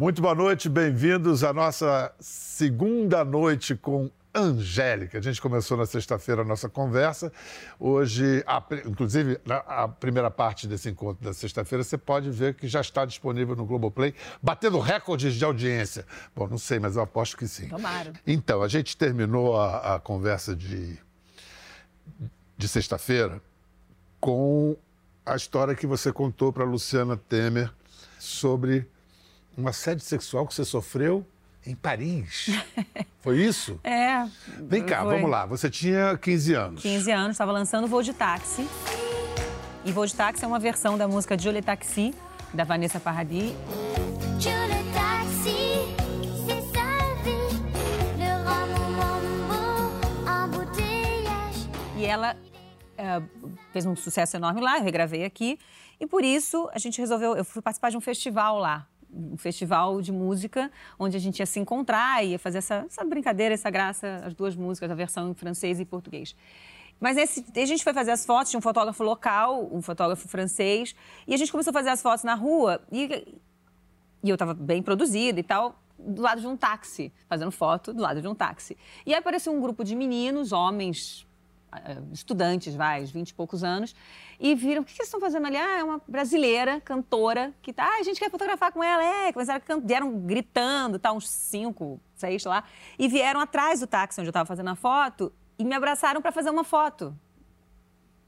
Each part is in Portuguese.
Muito boa noite, bem-vindos à nossa segunda noite com Angélica. A gente começou na sexta-feira a nossa conversa. Hoje, a, inclusive, a primeira parte desse encontro da sexta-feira, você pode ver que já está disponível no Globoplay, batendo recordes de audiência. Bom, não sei, mas eu aposto que sim. Tomara. Então, a gente terminou a, a conversa de, de sexta-feira com a história que você contou para Luciana Temer sobre um assédio sexual que você sofreu em Paris. Foi isso? É. Vem cá, foi. vamos lá. Você tinha 15 anos. 15 anos, estava lançando Voo de Táxi. E Voo de Táxi é uma versão da música Jolie Taxi, da Vanessa Paradis. E ela é, fez um sucesso enorme lá, eu regravei aqui. E por isso a gente resolveu, eu fui participar de um festival lá, um festival de música, onde a gente ia se encontrar, ia fazer essa, essa brincadeira, essa graça, as duas músicas, a versão em francês e português. Mas esse, a gente foi fazer as fotos, tinha um fotógrafo local, um fotógrafo francês, e a gente começou a fazer as fotos na rua, e, e eu estava bem produzida e tal, do lado de um táxi, fazendo foto do lado de um táxi. E aí apareceu um grupo de meninos, homens, eh, estudantes, vai, vinte e poucos anos, e viram, o que, vocês estão fazendo ali? Ah, é uma brasileira, cantora, que tá, ah, a gente quer fotografar com ela, é, começaram vieram gritando, tá, uns cinco, seis lá, e vieram atrás do táxi onde eu estava fazendo a foto e me abraçaram para fazer uma foto.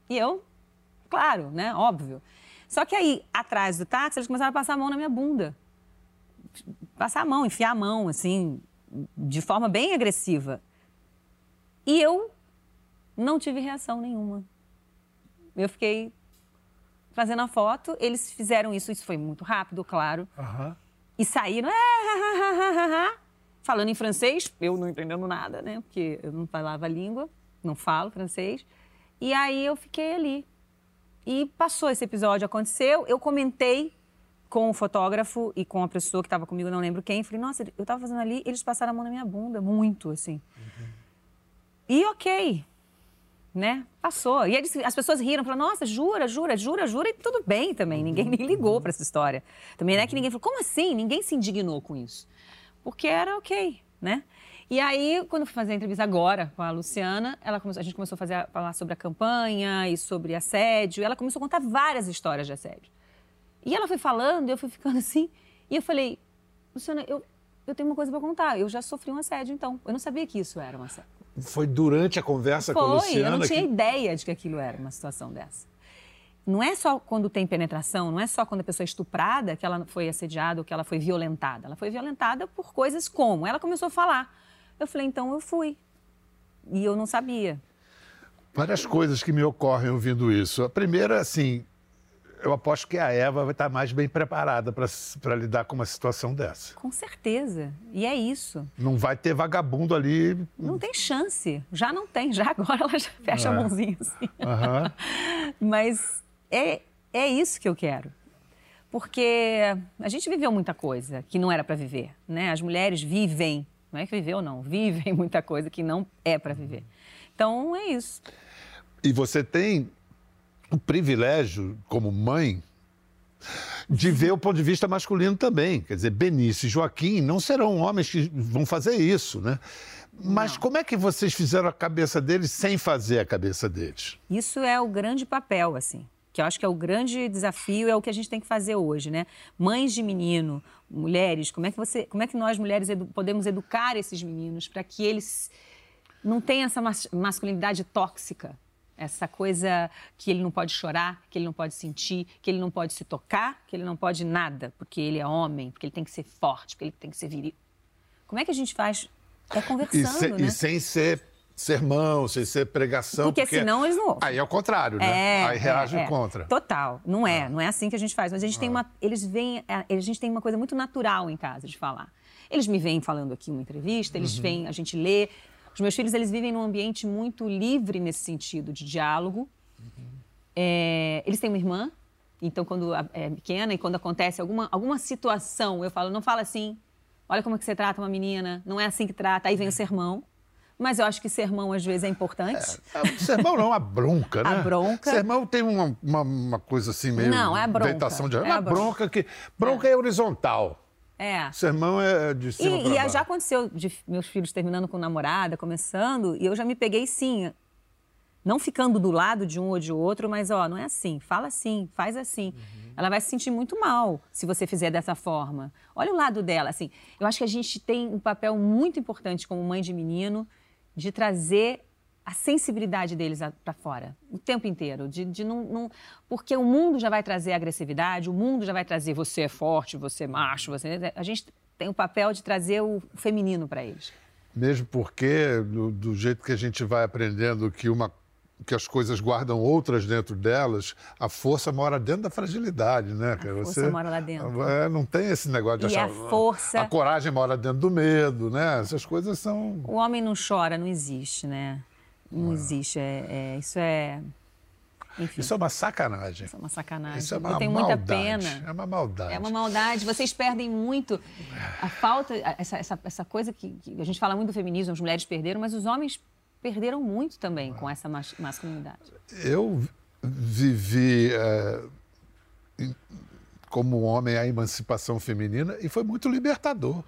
E eu, claro, né, óbvio. Só que aí, atrás do táxi, eles começaram a passar a mão na minha bunda. Passar a mão, enfiar a mão, assim, de forma bem agressiva. E eu não tive reação nenhuma. Eu fiquei fazendo a foto, eles fizeram isso, isso foi muito rápido, claro. Uhum. E saíram, é, falando em francês, eu não entendendo nada, né? Porque eu não falava a língua, não falo francês. E aí eu fiquei ali. E passou esse episódio, aconteceu, eu comentei com o fotógrafo e com a pessoa que estava comigo, não lembro quem, falei, nossa, eu estava fazendo ali, eles passaram a mão na minha bunda, muito, assim. Uhum. E ok, né? Passou. E eles, as pessoas riram, falaram, nossa, jura, jura, jura, jura, e tudo bem também. Ninguém nem ligou para essa história. Também não é que ninguém falou, como assim? Ninguém se indignou com isso. Porque era ok, né? E aí, quando eu fui fazer a entrevista agora com a Luciana, ela começou, a gente começou a fazer, a falar sobre a campanha e sobre assédio. Ela começou a contar várias histórias de assédio. E ela foi falando, eu fui ficando assim. E eu falei, Luciana, eu, eu tenho uma coisa para contar. Eu já sofri um assédio, então. Eu não sabia que isso era um assédio. Foi durante a conversa Foi, com a Luciana? eu não tinha que... ideia de que aquilo era uma situação dessa. Não é só quando tem penetração, não é só quando a pessoa é estuprada que ela foi assediada ou que ela foi violentada. Ela foi violentada por coisas como? Ela começou a falar. Eu falei, então eu fui. E eu não sabia. Várias coisas que me ocorrem ouvindo isso. A primeira, assim, eu aposto que a Eva vai estar mais bem preparada para lidar com uma situação dessa. Com certeza. E é isso. Não vai ter vagabundo ali. Não tem chance. Já não tem. Já agora ela já fecha é. a mãozinha assim. Uhum. Mas é, é isso que eu quero. Porque a gente viveu muita coisa que não era para viver. Né? As mulheres vivem. Não é que viveu, não. Vivem muita coisa que não é para viver. Então é isso. E você tem o privilégio, como mãe, de ver o ponto de vista masculino também. Quer dizer, Benício e Joaquim não serão homens que vão fazer isso, né? Mas não. como é que vocês fizeram a cabeça deles sem fazer a cabeça deles? Isso é o grande papel, assim. Que eu acho que é o grande desafio, é o que a gente tem que fazer hoje, né? Mães de menino, mulheres, como é que, você, como é que nós mulheres edu podemos educar esses meninos para que eles não tenham essa masculinidade tóxica, essa coisa que ele não pode chorar, que ele não pode sentir, que ele não pode se tocar, que ele não pode nada, porque ele é homem, porque ele tem que ser forte, porque ele tem que ser viril. Como é que a gente faz? É conversando, e, se, né? e sem ser sermão, sem ser pregação. Porque, porque senão eles não ouvem. Aí é o contrário, né? É, aí reagem é, é. contra. Total. Não é, ah. não é assim que a gente faz. Mas a gente ah. tem uma. Eles vêm. É, a gente tem uma coisa muito natural em casa de falar. Eles me vêm falando aqui uma entrevista, eles uhum. vêm, a gente lê, os meus filhos, eles vivem num ambiente muito livre nesse sentido de diálogo. Uhum. É, eles têm uma irmã, então quando é pequena e quando acontece alguma, alguma situação, eu falo, não fala assim, olha como é que você trata uma menina, não é assim que trata, aí vem o sermão. Mas eu acho que sermão às vezes é importante. É, é sermão não, a bronca, né? A bronca. Sermão tem uma, uma, uma coisa assim meio. Não, é a bronca. De... É, a bronca que. Bronca é, é horizontal. É. Sermão é de cima E, e já aconteceu de meus filhos terminando com namorada, começando, e eu já me peguei sim. Não ficando do lado de um ou de outro, mas ó, não é assim. Fala assim, faz assim. Uhum. Ela vai se sentir muito mal se você fizer dessa forma. Olha o lado dela, assim. Eu acho que a gente tem um papel muito importante como mãe de menino de trazer a sensibilidade deles para fora o tempo inteiro, de, de não, não- porque o mundo já vai trazer agressividade, o mundo já vai trazer você é forte, você é macho, você a gente tem o papel de trazer o feminino para eles. Mesmo porque, do, do jeito que a gente vai aprendendo que, uma, que as coisas guardam outras dentro delas, a força mora dentro da fragilidade, né? cara? força mora lá dentro. É, não tem esse negócio de E achar. a força- A coragem mora dentro do medo, né? Essas coisas são. O homem não chora, não existe, né? Não existe. É, é- isso é. Enfim, Isso é uma sacanagem. isso é uma sacanagem. Isso é uma Eu tenho muita maldade. pena. É uma maldade. É uma maldade. Vocês perdem muito a falta, essa, essa, essa coisa que, que a gente fala muito do feminismo, as mulheres perderam, mas os homens perderam muito também com essa mas- masculinidade. Eu vivi em- como homem a emancipação feminina e foi muito libertador.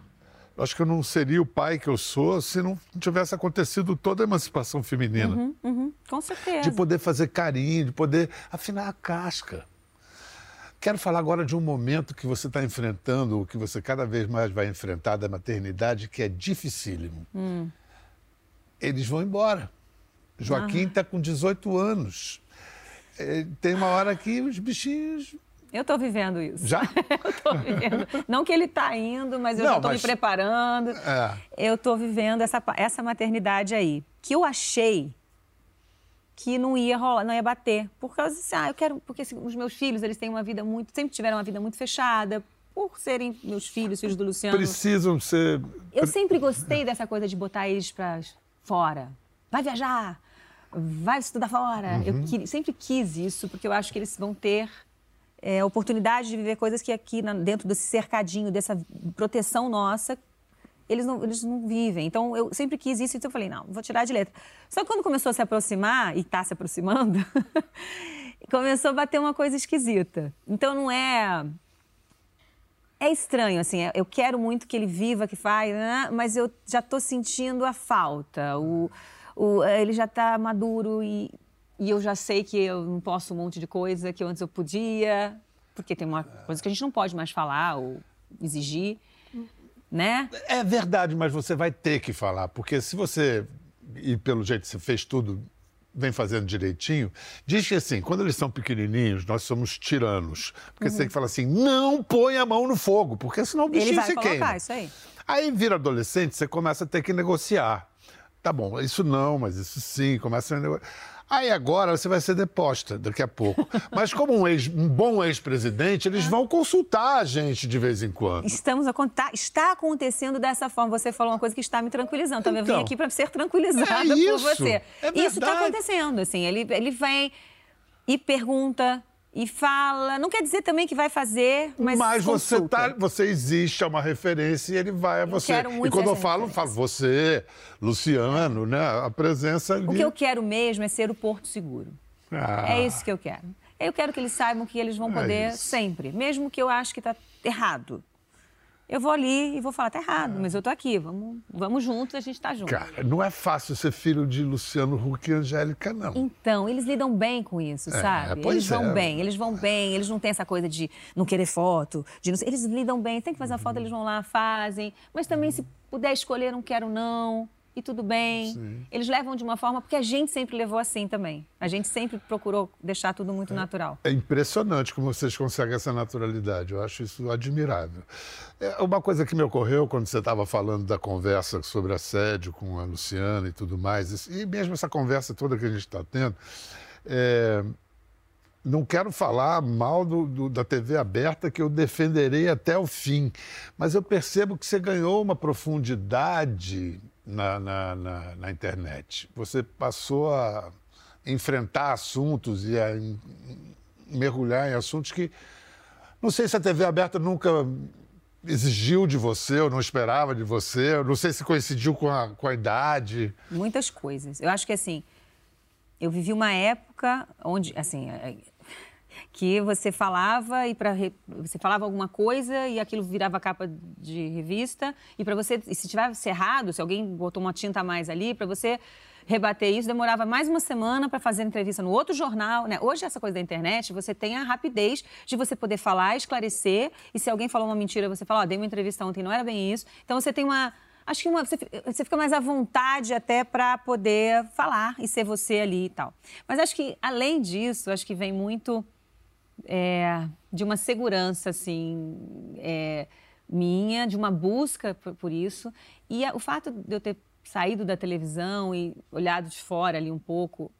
Eu Acho que eu não seria o pai que eu sou se não tivesse acontecido toda a emancipação feminina. Uhum, com certeza. De poder fazer carinho, de poder afinar a casca. Quero falar agora de um momento que você está enfrentando, o que você cada vez mais vai enfrentar da maternidade, que é dificílimo. Eles vão embora. Joaquim está com 18 anos. Eh, Tem uma hora que os bichinhos Eu estou vivendo isso. já. Eu tô vivendo. Não que ele está indo, mas eu Não, já estou mas- me preparando. É. Eu estou vivendo essa, essa maternidade aí, que eu achei que não ia rolar, não ia bater. Por causa assim, ah, eu quero. Porque assim, os meus filhos, eles têm uma vida muito. sempre tiveram uma vida muito fechada. Por serem meus filhos, filhos do Luciano. Precisam ser. Eu sempre gostei dessa coisa de botar eles para fora. Vai viajar, vai estudar fora. Eu queria- sempre quis isso, porque eu acho que eles vão ter é, oportunidade de viver coisas que aqui na- dentro desse cercadinho, dessa proteção nossa, eles não, eles não vivem. Então, eu sempre quis isso, então eu falei, não, vou tirar de letra. Só que quando começou a se aproximar, e está se aproximando, começou a bater uma coisa esquisita. Então, não é... É estranho, assim, é- eu quero muito que ele viva, que faz, né? mas eu já estou sentindo a falta. O, o- ele já está maduro e, e eu já sei que eu não posso um monte de coisa que antes eu podia, porque tem uma coisa que a gente não pode mais falar ou exigir, né? É verdade, mas você vai ter que falar, porque se você, e pelo jeito você fez tudo, vem fazendo direitinho, diz que assim, quando eles são pequenininhos, nós somos tiranos. Porque você tem que falar assim, não põe a mão no fogo, porque senão o bichinho Ele vai se colocar queima. isso aí. Aí vira adolescente, você começa a ter que negociar. Tá bom, isso não, mas isso sim, começa a negociar. Aí agora você vai ser deposta daqui a pouco. Mas como um, ex- um bom ex-presidente, eles vão consultar a gente de vez em quando. Estamos a contar, está acontecendo dessa forma. Você falou uma coisa que está me tranquilizando. Então, eu vim Então, aqui para ser tranquilizada é por isso, você. é isso está acontecendo, assim. Ele, ele vem e pergunta e fala. Não quer dizer também que vai fazer, mas, Mas, você, consulta. tá, você existe, é uma referência e ele vai a você. quero muito e quando eu falo, eu falo você, Luciano, né? A presença ali. O que eu quero mesmo é ser o porto seguro. Ah, É isso que eu quero. Eu quero que eles saibam que eles vão É poder isso. sempre, mesmo que eu acho que está errado. Eu vou ali e vou falar, tá errado, mas eu tô aqui, vamos, vamos juntos, a gente tá junto. Cara, não é fácil ser filho de Luciano Huck e Angélica, não. Então, eles lidam bem com isso, sabe? pois Eles vão é. bem, eles vão bem, eles não têm essa coisa de não querer foto, de não eles lidam bem, tem que fazer a foto, eles vão lá, fazem, mas também se puder escolher, não quero não, e tudo bem. Eles levam de uma forma, porque a gente sempre levou assim também. A gente sempre procurou deixar tudo muito natural. É impressionante como vocês conseguem essa naturalidade. Eu acho isso admirável. É, uma coisa que me ocorreu quando você estava falando da conversa sobre assédio com a Luciana e tudo mais, e mesmo essa conversa toda que a gente está tendo, é, não quero falar mal do- do- da TV aberta, que eu defenderei até o fim, mas eu percebo que você ganhou uma profundidade na, na- na- na internet. Você passou a enfrentar assuntos e a mergulhar em assuntos que não sei se a TV aberta nunca exigiu de você ou não esperava de você, não sei se coincidiu com a, com a idade. Muitas coisas. Eu acho que assim, eu vivi uma época onde, assim, que você falava e para você falava alguma coisa e aquilo virava capa de revista e para você e se tivesse errado, se alguém botou uma tinta a mais ali, para você rebater isso demorava mais uma semana para fazer entrevista no outro jornal, né? Hoje essa coisa da internet, você tem a rapidez de você poder falar, esclarecer e se alguém falou uma mentira, você fala, ó, oh, dei uma entrevista ontem, não era bem isso. Então você tem uma acho que uma, você, fica mais à vontade até para poder falar e ser você ali e tal. Mas acho que, além disso, acho que vem muito é, de uma segurança, assim, é, minha, de uma busca por, por isso. E a, o fato de eu ter saído da televisão e olhado de fora ali um pouco,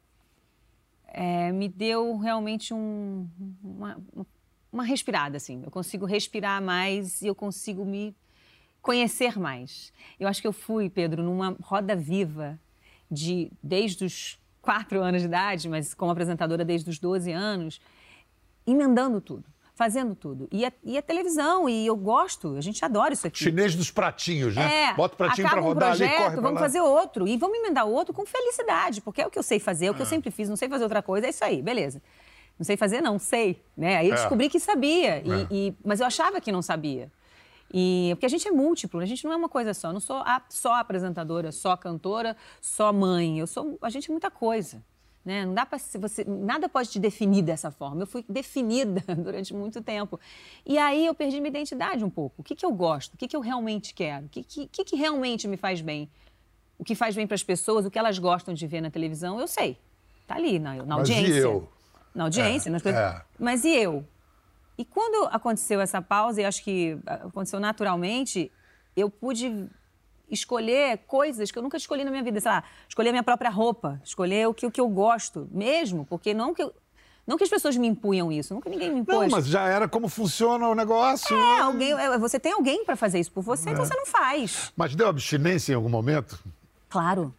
é, me deu realmente um, uma, uma respirada, assim. Eu consigo respirar mais e eu consigo me conhecer mais. Eu acho que eu fui, Pedro, numa roda viva de desde os quatro anos de idade, mas como apresentadora desde os 12 anos, emendando tudo fazendo tudo. E a, e a, televisão, e eu gosto, a gente adora isso aqui. Chinês dos pratinhos, né? É, Bota o pratinho para rodar um projeto, ali, corre vamos fazer outro. E vamos emendar outro com felicidade, porque é o que eu sei fazer, é o que eu ah. sempre fiz, não sei fazer outra coisa, é isso aí, beleza. Não sei fazer, não, sei. Né? Aí eu é. descobri que sabia, e, é. e, mas eu achava que não sabia. E, porque a gente é múltiplo, a gente não é uma coisa só. Eu não sou a, só apresentadora, só cantora, só mãe. Eu sou, a gente é muita coisa. Né? Não dá para você, nada pode te definir dessa forma. Eu fui definida durante muito tempo. E aí eu perdi minha identidade um pouco. O que, que eu gosto? O que, que eu realmente quero? O que, que, que realmente me faz bem? O que faz bem para as pessoas, o que elas gostam de ver na televisão, eu sei. Tá ali na, na audiência. Mas e eu? Na audiência, é, nas coisas. É. Mas e eu? E quando aconteceu essa pausa, e acho que aconteceu naturalmente, eu pude escolher coisas que eu nunca escolhi na minha vida, sei lá, escolher a minha própria roupa, escolher o que, o que eu gosto mesmo, porque não que eu, não que as pessoas me impunham isso, nunca ninguém me impôs. Não, mas já era como funciona o negócio. É, alguém, é, você tem alguém para fazer isso por você, é. então você não faz. Mas deu abstinência em algum momento? Claro.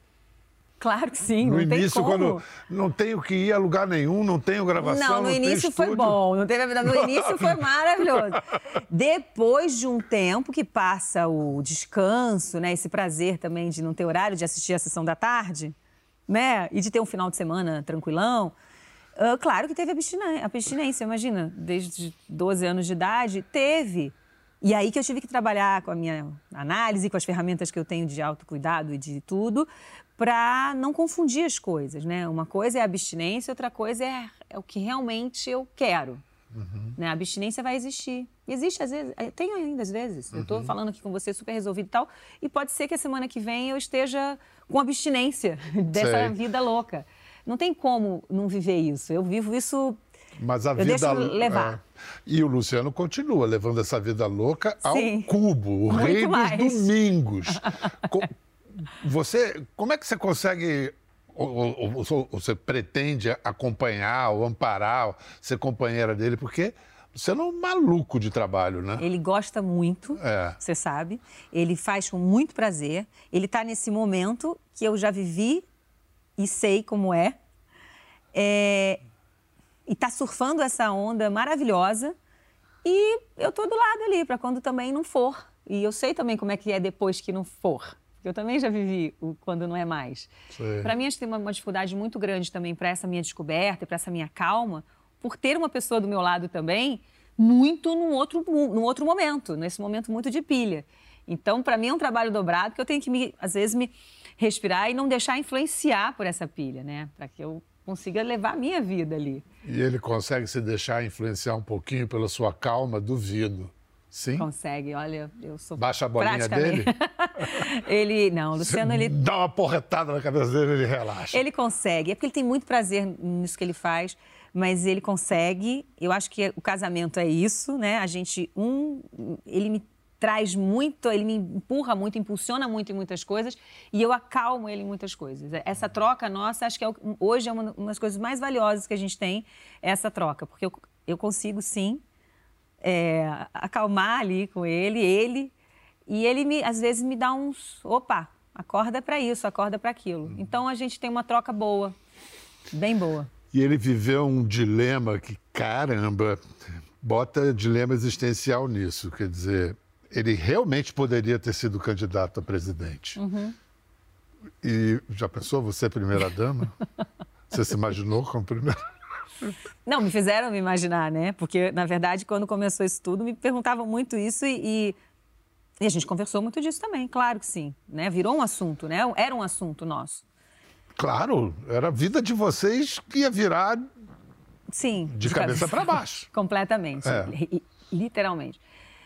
Claro que sim, no não início, quando não tenho que ir a lugar nenhum, não tenho gravação. Não, no não início foi bom, não teve No início foi maravilhoso. Depois de um tempo que passa o descanso, né? Esse prazer também de não ter horário de assistir a sessão da tarde, né? E de ter um final de semana tranquilão. Uh, claro que teve abstinência, abstinência, imagina, desde 12 anos de idade, teve. E aí que eu tive que trabalhar com a minha análise, com as ferramentas que eu tenho de autocuidado e de tudo, para não confundir as coisas, né? Uma coisa é a abstinência, outra coisa é, é o que realmente eu quero. Uhum. Né? A abstinência vai existir. Existe às vezes, eh, tem ainda às vezes. Uhum. Eu estou falando aqui com você super resolvido e tal, e pode ser que a semana que vem eu esteja com abstinência dessa Sei. vida louca. Não tem como não viver isso. Eu vivo isso. Mas a eu vida levar. É... E o Luciano continua levando essa vida louca ao Sim. cubo, o Muito rei mais. dos domingos. Você, como é que você consegue ou, ou, ou, você pretende acompanhar ou amparar, ser companheira dele, porque você não é um maluco de trabalho, né? Ele gosta muito, é. você sabe. Ele faz com muito prazer. Ele está nesse momento que eu já vivi e sei como é. é e está surfando essa onda maravilhosa. E eu estou do lado ali para quando também não for. E eu sei também como é que é depois que não for eu também já vivi o quando não é mais. Para mim, acho que tem uma, uma dificuldade muito grande também para essa minha descoberta e para essa minha calma, por ter uma pessoa do meu lado também, muito num outro, num outro momento, nesse momento muito de pilha. Então, para mim é um trabalho dobrado que eu tenho que, me, às vezes, me respirar e não deixar influenciar por essa pilha, né? Para que eu consiga levar a minha vida ali. E ele consegue se deixar influenciar um pouquinho pela sua calma, duvido. Sim. Consegue, olha, eu sou. Baixa a bolinha dele? ele. Não, o Luciano, ele. Dá uma porretada na cabeça dele ele relaxa. Ele consegue. É porque ele tem muito prazer nisso que ele faz, mas ele consegue. Eu acho que o casamento é isso, né? A gente. Um. Ele me traz muito, ele me empurra muito, impulsiona muito em muitas coisas e eu acalmo ele em muitas coisas. Essa troca nossa, acho que é, hoje é uma, uma das coisas mais valiosas que a gente tem, é essa troca, porque eu, eu consigo sim é, acalmar ali com ele, ele, e ele me, às vezes me dá uns, opa, acorda para isso, acorda para aquilo. Uhum. Então a gente tem uma troca boa, bem boa. E ele viveu um dilema que, caramba, bota dilema existencial nisso. Quer dizer, ele realmente poderia ter sido candidato a presidente. Uhum. E já pensou você primeira dama? Você se imaginou como primeira? Não, me fizeram me imaginar, né? Porque, na verdade, quando começou isso tudo, me perguntavam muito isso e, e a gente conversou muito disso também, claro que sim. Né? Virou um assunto, né? Era um assunto nosso. Claro, era a vida de vocês que ia virar Sim. De, de cabeça, cabeça para baixo. Completamente. É. Literalmente.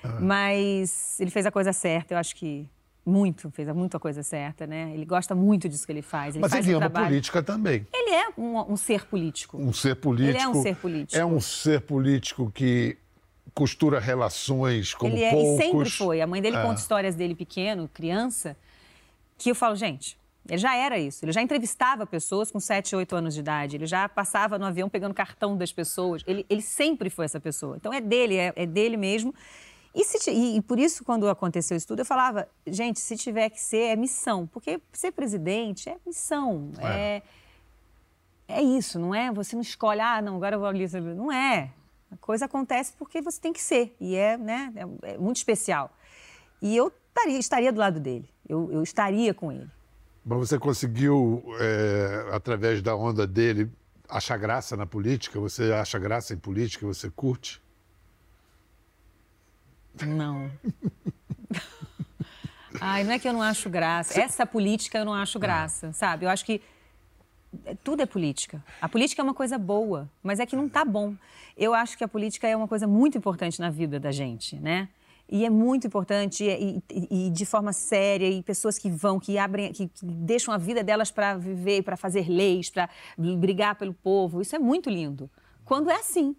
Ah. Mas ele fez a coisa certa, eu acho que muito, fez muito a coisa certa, né? Ele gosta muito disso que ele faz. Ele Mas faz ele ama trabalho... política também. Ele é um, um, ser político. Um ser político. Ele é um ser político. É um ser político que costura relações como ele é, poucos. E sempre foi. A mãe dele é. conta histórias dele pequeno, criança, que eu falo, gente, ele já era isso. Ele já entrevistava pessoas com 7, 8 anos de idade. Ele já passava no avião pegando cartão das pessoas. Ele, ele sempre foi essa pessoa. Então é dele, é, é dele mesmo. E, se, e, e, por isso, quando aconteceu isso tudo, eu falava, gente, se tiver que ser, é missão. Porque ser presidente é missão. É, é, é isso, não é? Você não escolhe, ah, não, agora eu vou ali. Não é. A coisa acontece porque você tem que ser. E é, né, é, é muito especial. E eu estaria, estaria do lado dele. Eu, eu estaria com ele. Mas você conseguiu, é, através da onda dele, achar graça na política? Você acha graça em política? Você curte? Não. Ai, não é que eu não acho graça. Essa política eu não acho graça, ah. sabe? Eu acho que tudo é política. A política é uma coisa boa, mas é que não tá bom. Eu acho que a política é uma coisa muito importante na vida da gente, né? E é muito importante e, e, e, de forma séria e pessoas que vão, que abrem, que, que deixam a vida delas para viver, para fazer leis, para brigar pelo povo. Isso é muito lindo. Quando é assim.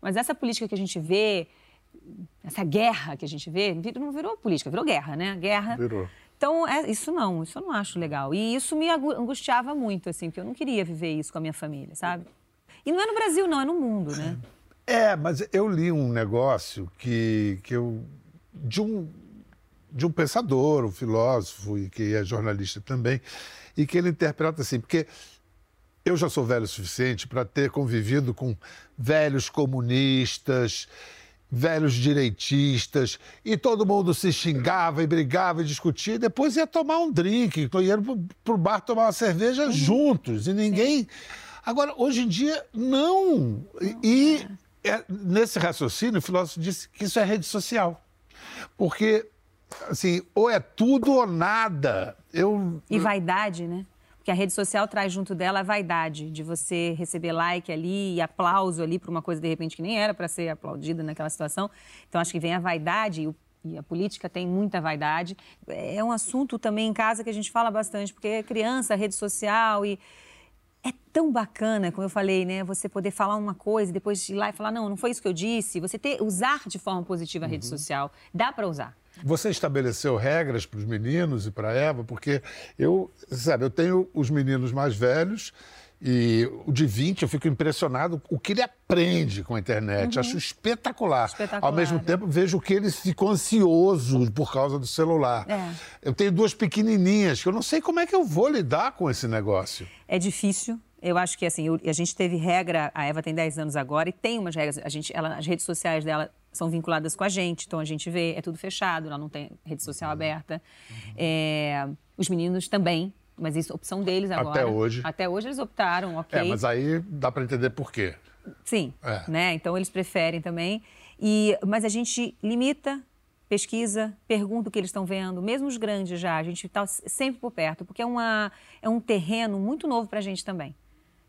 Mas essa política que a gente vê, essa guerra que a gente vê, não virou política, virou guerra, né? Guerra. Virou. Então, é, isso não, isso eu não acho legal. E isso me angustiava muito, assim, porque eu não queria viver isso com a minha família, sabe? E não é no Brasil, não, é no mundo, né? É, mas eu li um negócio que, que eu. de um, de um pensador, um filósofo, e que é jornalista também, e que ele interpreta assim, porque eu já sou velho o suficiente para ter convivido com velhos comunistas velhos direitistas, e todo mundo se xingava e brigava e discutia, e depois ia tomar um drink, ia para o bar tomar uma cerveja uhum. juntos, e ninguém. Agora, hoje em dia, não. E, é, nesse raciocínio, o filósofo disse que isso é rede social. Porque, assim, ou é tudo ou nada. Eu, e vaidade, né? Porque a rede social traz junto dela a vaidade de você receber like ali e aplauso ali para uma coisa de repente que nem era para ser aplaudida naquela situação. Então acho que vem a vaidade e a política tem muita vaidade. É um assunto também em casa que a gente fala bastante, porque é criança, rede social e é tão bacana, como eu falei, né? Você poder falar uma coisa e depois ir lá e falar, não, não foi isso que eu disse. Você ter, usar de forma positiva a rede uhum. social. Dá para usar. Você estabeleceu regras para os meninos e para a Eva? Porque eu, sabe, eu tenho os meninos mais velhos e o de 20 eu fico impressionado o que ele aprende com a internet. Uhum. Acho espetacular. espetacular. Ao mesmo tempo, vejo que ele ficou ansioso por causa do celular. É. Eu tenho duas pequenininhas que eu não sei como é que eu vou lidar com esse negócio. É difícil. Eu acho que assim, a gente teve regra, a Eva tem 10 anos agora e tem umas regras. A gente, ela, as redes sociais dela são vinculadas com a gente, então a gente vê, é tudo fechado, ela não tem rede social uhum. aberta. Uhum. É, os meninos também, mas isso é opção deles agora. Até hoje. Até hoje eles optaram, ok. É, mas aí dá para entender por quê. Sim, é. né? Então eles preferem também. E, mas a gente limita, pesquisa, pergunta o que eles estão vendo, mesmo os grandes já, a gente está sempre por perto, porque é, uma, é um terreno muito novo para a gente também.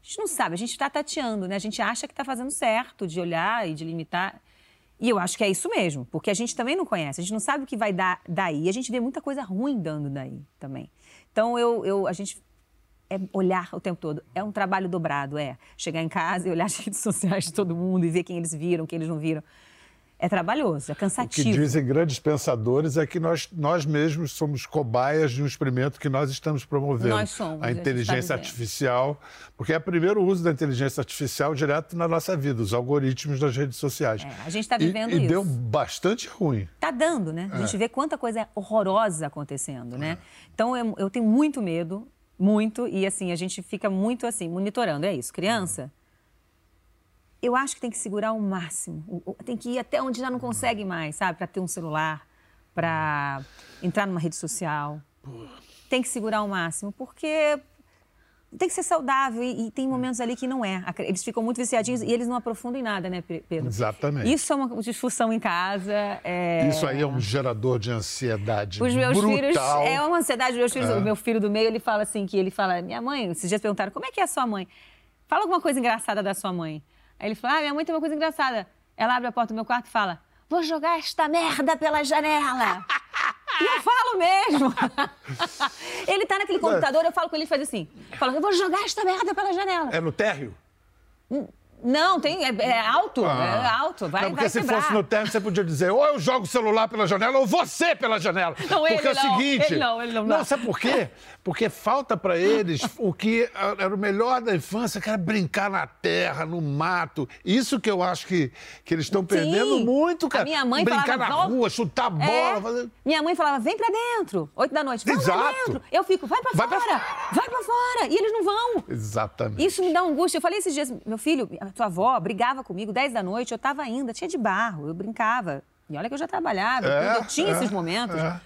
A gente não sabe, a gente está tateando, né? A gente acha que está fazendo certo de olhar e de limitar. E eu acho que é isso mesmo, porque a gente também não conhece, a gente não sabe o que vai dar daí. A gente vê muita coisa ruim dando daí também. Então, eu, eu, a gente é olhar o tempo todo. É um trabalho dobrado, é. Chegar em casa e olhar as redes sociais de todo mundo e ver quem eles viram, quem eles não viram é trabalhoso, é cansativo. O que dizem grandes pensadores é que nós, nós mesmos somos cobaias de um experimento que nós estamos promovendo. Nós somos. A inteligência a artificial, porque é o primeiro uso da inteligência artificial direto na nossa vida, os algoritmos das redes sociais. É, a gente está vivendo e, e isso. E deu bastante ruim. Está dando, né? A gente é. vê quanta coisa horrorosa acontecendo, né? Então eu, eu tenho muito medo, muito, e assim, a gente fica muito assim, monitorando. É isso, criança eu acho que tem que segurar o máximo. Tem que ir até onde já não consegue mais, sabe? Para ter um celular, para entrar numa rede social. Tem que segurar o máximo, porque tem que ser saudável e, e, tem momentos ali que não é. Eles ficam muito viciadinhos e eles não aprofundam em nada, né, Pedro? Exatamente. Isso é uma discussão em casa. É... Isso aí é um gerador de ansiedade Os meus brutal. filhos é uma ansiedade. Meus filhos, é. o meu filho do meio ele fala assim que ele fala, minha mãe, esses dias perguntaram como é que é a sua mãe. Fala alguma coisa engraçada da sua mãe. Aí ele fala, ah, minha mãe tem uma coisa engraçada. Ela abre a porta do meu quarto e fala, vou jogar esta merda pela janela. E eu falo mesmo. ele tá naquele computador, eu falo com ele e faz assim. Fala, eu vou jogar esta merda pela janela. É no térreo? Hum. Não, tem, é, é alto, ah. é alto, vai, não, porque vai se quebrar. fosse no térreo, você podia dizer, ou eu jogo o celular pela janela, ou você pela janela. Não, porque ele é o não, seguinte... Ele não, ele não, não, sabe por quê? Porque falta para eles o que era o melhor da infância, que era brincar na terra, no mato. Isso que eu acho que, que eles estão perdendo muito, cara. A minha mãe brincar falava, na rua, chutar bola. É. Fazer... Minha mãe falava, vem pra dentro, oito da noite. Vamos Exato. pra dentro. Eu fico, vai pra Vai fora, pra- vai pra fora. E eles não vão. Exatamente. Isso me dá angústia. Eu falei esses dias, meu filho, a tua avó brigava comigo, 10 da noite, eu tava ainda, tinha de barro, eu brincava. E olha que eu já trabalhava, É, eu tinha é, esses momentos. é.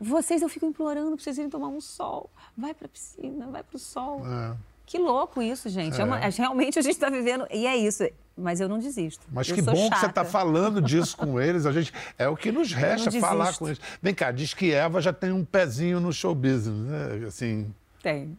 Vocês, eu fico implorando pra vocês irem tomar um sol. Vai pra piscina, vai pro sol. É. Que louco isso, gente. É uma- realmente a gente está vivendo. E é isso. Mas eu não desisto. Mas Eu que bom que você chata. está falando disso com eles. A gente, é o que nos resta falar com eles. Vem cá, diz que Eva já tem um pezinho no show business, né? Assim, Tem.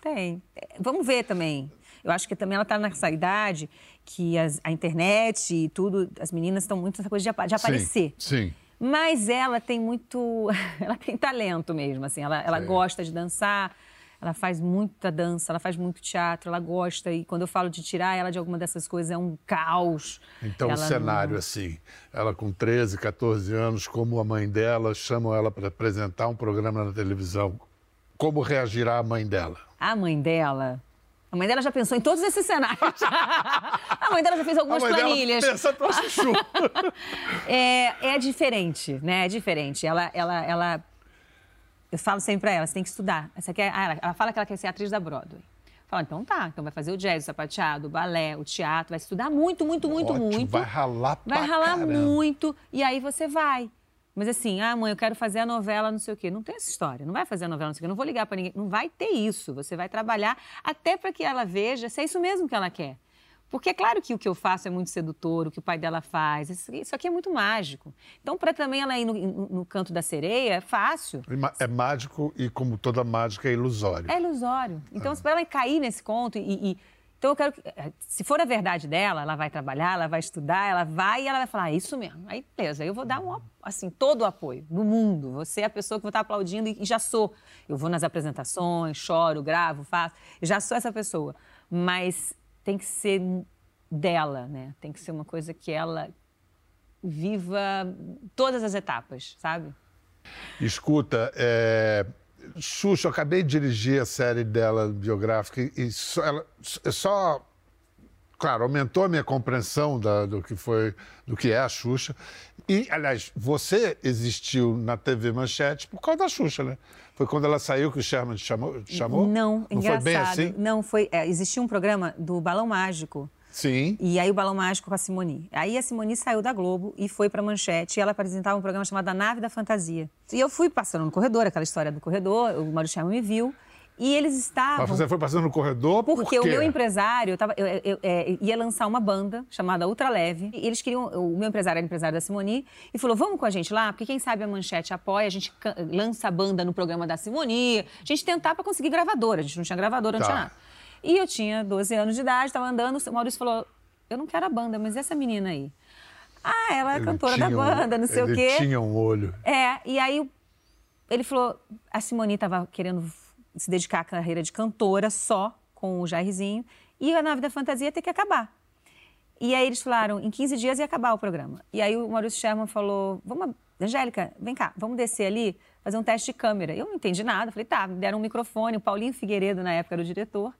Tem. É, Vamos ver também. Eu acho que também ela está nessa idade que as- a internet e tudo, as meninas estão muito nessa coisa de, de aparecer. Sim. sim. Mas ela tem muito. Ela tem talento mesmo, assim. Ela, ela gosta de dançar, ela faz muita dança, ela faz muito teatro, ela gosta. E quando eu falo de tirar ela de alguma dessas coisas, é um caos. Então, o Ela cenário não- assim, ela com 13, 14 anos, como a mãe dela, chamam ela para apresentar um programa na televisão. Como reagirá a mãe dela? A mãe dela. A mãe dela já pensou em todos esses cenários. a mãe dela já fez algumas a mãe planilhas. dela pensa pra chuchu. É, é diferente, né? É diferente. Ela, ela, ela... Eu falo sempre pra ela, você tem que estudar. Você quer... ah, ela, ela fala que ela quer ser atriz da Broadway. Fala, então tá, então vai fazer o jazz, o sapateado, o balé, o teatro, vai estudar muito, muito, muito, Ótimo, muito. Vai ralar Vai pra ralar caramba. muito e aí você vai. Mas assim, ah, mãe, eu quero fazer a novela, não sei o quê. Não tem essa história. Não vai fazer a novela, não sei o quê. Não vou ligar para ninguém. Não vai ter isso. Você vai trabalhar até para que ela veja se é isso mesmo que ela quer. Porque é claro que o que eu faço é muito sedutor, o que o pai dela faz. Isso aqui é muito mágico. Então, para também ela ir no, no- canto da sereia, é fácil. É mágico e, como toda mágica, é ilusório. É ilusório. Então, se para ela cair nesse conto e, e- Então, eu quero que... eh, Se for a verdade dela, ela vai trabalhar, ela vai estudar, ela vai e ela vai falar, é isso mesmo. Aí, beleza, eu vou dar um, assim, todo o apoio do mundo. Você é a pessoa que vou estar aplaudindo e, e já sou. Eu vou nas apresentações, choro, gravo, faço. Já sou essa pessoa. Mas tem que ser dela, né? Tem que ser uma coisa que ela viva todas as etapas, sabe? Escuta, é... Xuxa, eu acabei de dirigir a série dela biográfica e só, ela, é só claro, aumentou a minha compreensão da- do que foi, do que é a Xuxa. E, aliás, você existiu na TV Manchete por causa da Xuxa, né? Foi quando ela saiu que o Sherman te chamou? te chamou? Não, Não engraçado. foi bem assim? Não, foi. é, existia um programa do Balão Mágico. Sim. E aí o Balão Mágico com a Simone. Aí a Simone saiu da Globo e foi pra Manchete e ela apresentava um programa chamado A Nave da Fantasia. E eu fui passando no corredor, aquela história do corredor, o Mário Sherman me viu. E eles estavam... Mas você foi passando no corredor por Porque o meu empresário eu tava- eu- eu- eu, é, ia lançar uma banda chamada Ultra Leve. E eles queriam. O meu empresário era empresário da Simoni e falou: vamos com a gente lá, porque quem sabe a manchete apoia, a gente lança a banda no programa da Simoni. A gente tentar para conseguir gravadora. A gente não tinha gravadora, não Tá. tinha nada. E eu tinha 12 anos de idade, estava andando, o Maurício falou: eu não quero a banda, mas e essa menina aí? Ah, ela é Ele cantora da tinha um- banda, não sei o quê. tinha um olho. É, e aí ele falou, a Simone estava querendo se dedicar à carreira de cantora só, com o Jairzinho, e a Nave da Fantasia ia ter que acabar. E aí eles falaram, em 15 dias ia acabar o programa. E aí o Maurício Sherman falou, vamos, Angélica, vem cá, vamos descer ali, fazer um teste de câmera. Eu não entendi nada, falei, tá, me deram um microfone, o Paulinho Figueiredo, na época, era o diretor,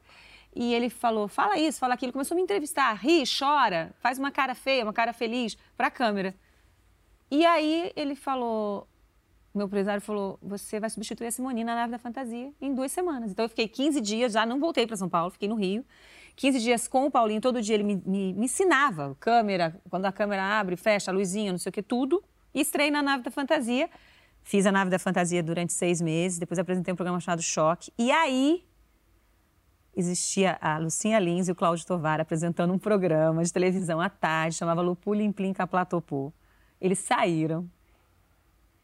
e ele falou, fala isso, fala aquilo, começou a me entrevistar, ri, chora, faz uma cara feia, uma cara feliz, para a câmera. E aí ele falou, meu empresário falou, você vai substituir a Simone na nave da fantasia em duas semanas. Então eu fiquei 15 dias, já não voltei para São Paulo, fiquei no Rio. 15 dias com o Paulinho, todo dia ele me, me- me ensinava, câmera, quando a câmera abre, fecha, a luzinha, não sei o que, tudo. E estrei na nave da fantasia. Fiz a nave da fantasia durante seis meses, depois apresentei um programa chamado Choque. E aí existia a Lucinha Lins e o Cláudio Tovar apresentando um programa de televisão à tarde, chamava Lupulim Plim Caplatopô. Eles saíram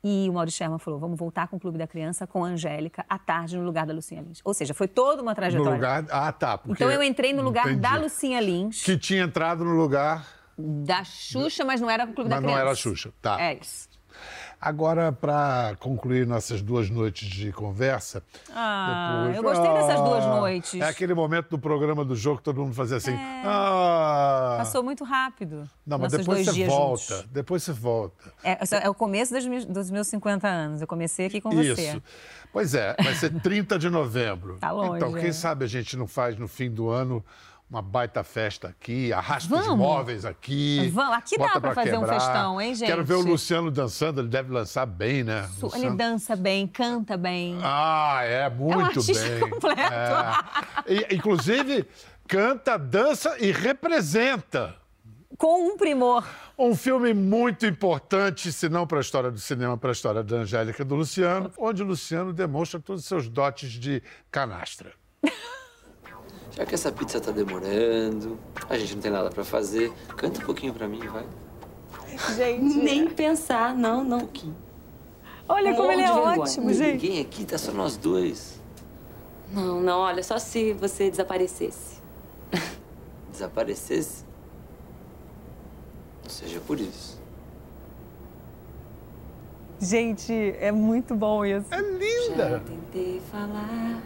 e o Maurício Sherman falou: vamos voltar com o Clube da Criança com a Angélica à tarde no lugar da Lucinha Lins. Ou seja, foi toda uma trajetória. No lugar... Ah, tá. Então eu entrei no lugar Entendi. da Lucinha Lins. Que tinha entrado no lugar. Da Xuxa, mas não era com o Clube mas da Criança. Mas não era a Xuxa, tá. É isso. Agora, para concluir nossas duas noites de conversa. Ah, depois... eu gostei ah, dessas duas noites. É aquele momento do programa do jogo que todo mundo fazia assim. É... Ah. Passou muito rápido. Não, mas depois você volta. Juntos. Depois você volta. É, é o começo dos meus, dos meus 50 anos. Eu comecei aqui com Isso. você. Isso. Pois é, vai ser 30 de novembro. Tá longe. Então, quem é. sabe a gente não faz no fim do ano uma baita festa aqui, arrasta Vamos. os móveis aqui. Vamos, aqui dá para fazer quebrar. um festão, hein, gente? Quero ver o Luciano dançando, ele deve lançar bem, né? Su Luciano... Ele dança bem, canta bem. Ah, é, muito é um bem. completo. É. E, inclusive, canta, dança e representa. Com um primor. Um filme muito importante, se não para a história do cinema, para a história da Angélica e do Luciano, onde o Luciano demonstra todos os seus dotes de canastra. Já que essa pizza tá demorando, a gente não tem nada pra fazer, canta um pouquinho pra mim, vai. Gente. Nem pensar, não, não. Um pouquinho. Olha um como ele é ótimo, gente. Ninguém aqui, tá só nós dois. Não, não, olha, só se você desaparecesse. Desaparecesse? Não seja por isso. Gente, é muito bom isso. É linda! Já tentei falar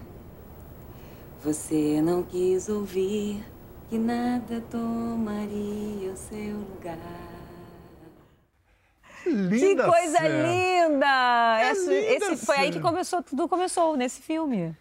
você não quis ouvir que nada tomaria o seu lugar. Linda que coisa cena. linda! É esse, linda esse foi aí que começou, tudo começou nesse filme.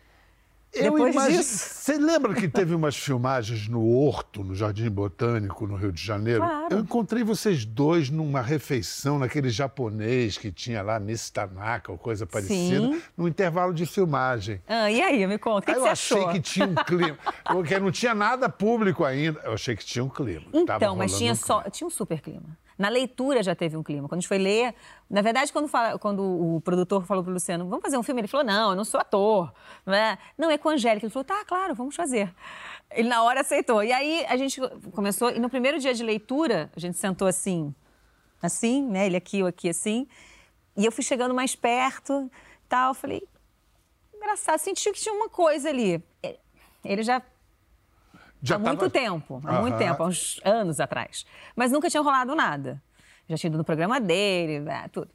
Eu Depois imagino. disso. Você lembra que teve umas filmagens no Horto, no Jardim Botânico, no Rio de Janeiro? Claro. Eu encontrei vocês dois numa refeição naquele japonês que tinha lá, Miss Tanaka ou coisa parecida, Sim. no intervalo de filmagem. Ah, e aí, me conta, o que, que eu você achei achou? que tinha um clima. Porque não tinha nada público ainda. Eu achei que tinha um clima. Então, mas tinha um só, clima. tinha um super clima. Na leitura já teve um clima. Quando a gente foi ler, na verdade, quando, fala- quando o produtor falou pro Luciano, vamos fazer um filme, ele falou, não, eu não sou ator, não é? Não, é com a Angélica. Ele falou, tá, claro, vamos fazer. Ele na hora aceitou. E aí a gente começou, e no primeiro dia de leitura, a gente sentou assim, assim, né? Ele aqui, eu aqui, assim. E eu fui chegando mais perto, tal, eu falei, engraçado, senti que tinha uma coisa ali. Ele já Já há tava- muito tempo, há muito Aham. tempo, há uns anos atrás. Mas nunca tinha rolado nada. Já tinha ido no programa dele, né, tudo.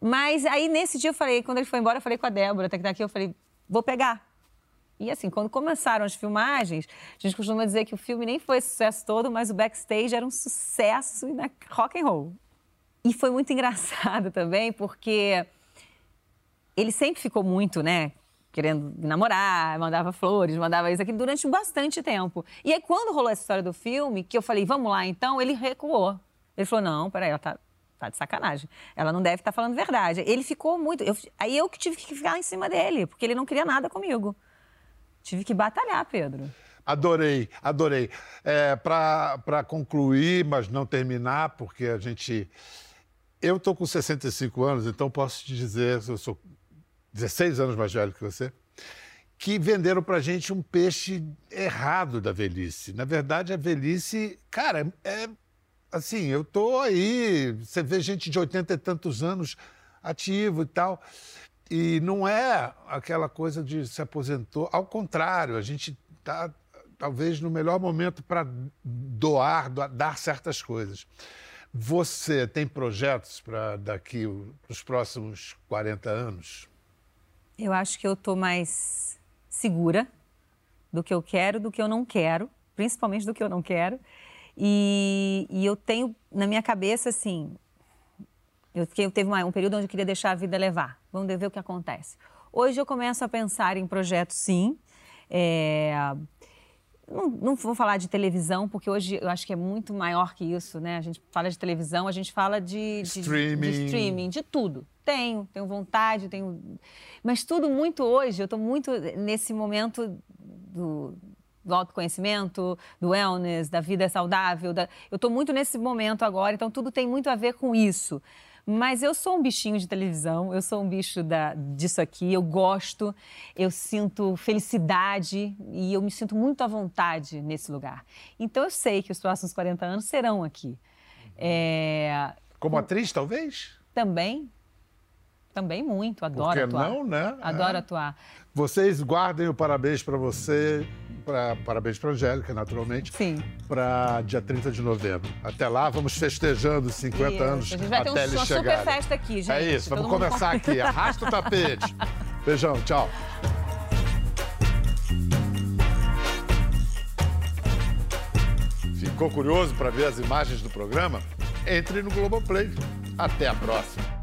Mas aí nesse dia eu falei, quando ele foi embora, eu falei com a Débora, até que daqui eu falei, vou pegar. E assim, quando começaram as filmagens, a gente costuma dizer que o filme nem foi sucesso todo, mas o backstage era um sucesso e na rock and roll. E foi muito engraçado também, porque ele sempre ficou muito, né? Querendo namorar, mandava flores, mandava isso aqui durante bastante tempo. E aí, quando rolou essa história do filme, que eu falei, vamos lá então, ele recuou. Ele falou, não, peraí, ela tá, tá de sacanagem. Ela não deve estar falando verdade. Ele ficou muito. eu- aí eu que tive que ficar em cima dele, porque ele não queria nada comigo. Tive que batalhar, Pedro. Adorei, adorei. É, Para concluir, mas não terminar, porque a gente. Eu estou com 65 anos, então posso te dizer, eu sou 16 anos mais velho que você, que venderam para gente um peixe errado da velhice. Na verdade, a velhice, cara, é assim, eu tô aí, você vê gente de 80 e tantos anos ativo e tal. E não é aquela coisa de se aposentou. Ao contrário, a gente está talvez no melhor momento para doar, doar, dar certas coisas. Você tem projetos para daqui os próximos 40 anos? Eu acho que eu tô mais segura do que eu quero, do que eu não quero, principalmente do que eu não quero. E, e eu tenho na minha cabeça assim, eu, fiquei, eu teve uma- um período onde eu queria deixar a vida levar. Vamos ver o que acontece. Hoje eu começo a pensar em projetos, sim. É, não, não vou falar de televisão, porque hoje eu acho que é muito maior que isso, né? A gente fala de televisão, a gente fala de, de- Streaming. de streaming, de tudo. Tenho, tenho vontade, tenho. Mas tudo muito hoje, eu estou muito nesse momento do, do autoconhecimento, do wellness, da vida saudável. da- Eu estou muito nesse momento agora, então tudo tem muito a ver com isso. Mas eu sou um bichinho de televisão, eu sou um bicho da, disso aqui, eu gosto, eu sinto felicidade e eu me sinto muito à vontade nesse lugar. Então eu sei que os próximos 40 anos serão aqui. É, Como atriz, talvez? também, também muito, adoro Por que atuar. não, né? Adoro É. atuar. Vocês guardem o parabéns para você, pra, parabéns para Angélica, naturalmente, Sim. para dia 30 de novembro. Até lá, vamos festejando os 50 Isso, anos A gente vai ter até um- eles uma super festa aqui, gente. É isso, vamos começar aqui. Arrasta o tapete. Beijão, tchau. Ficou curioso para ver as imagens do programa? Entre no Globoplay. Até a próxima.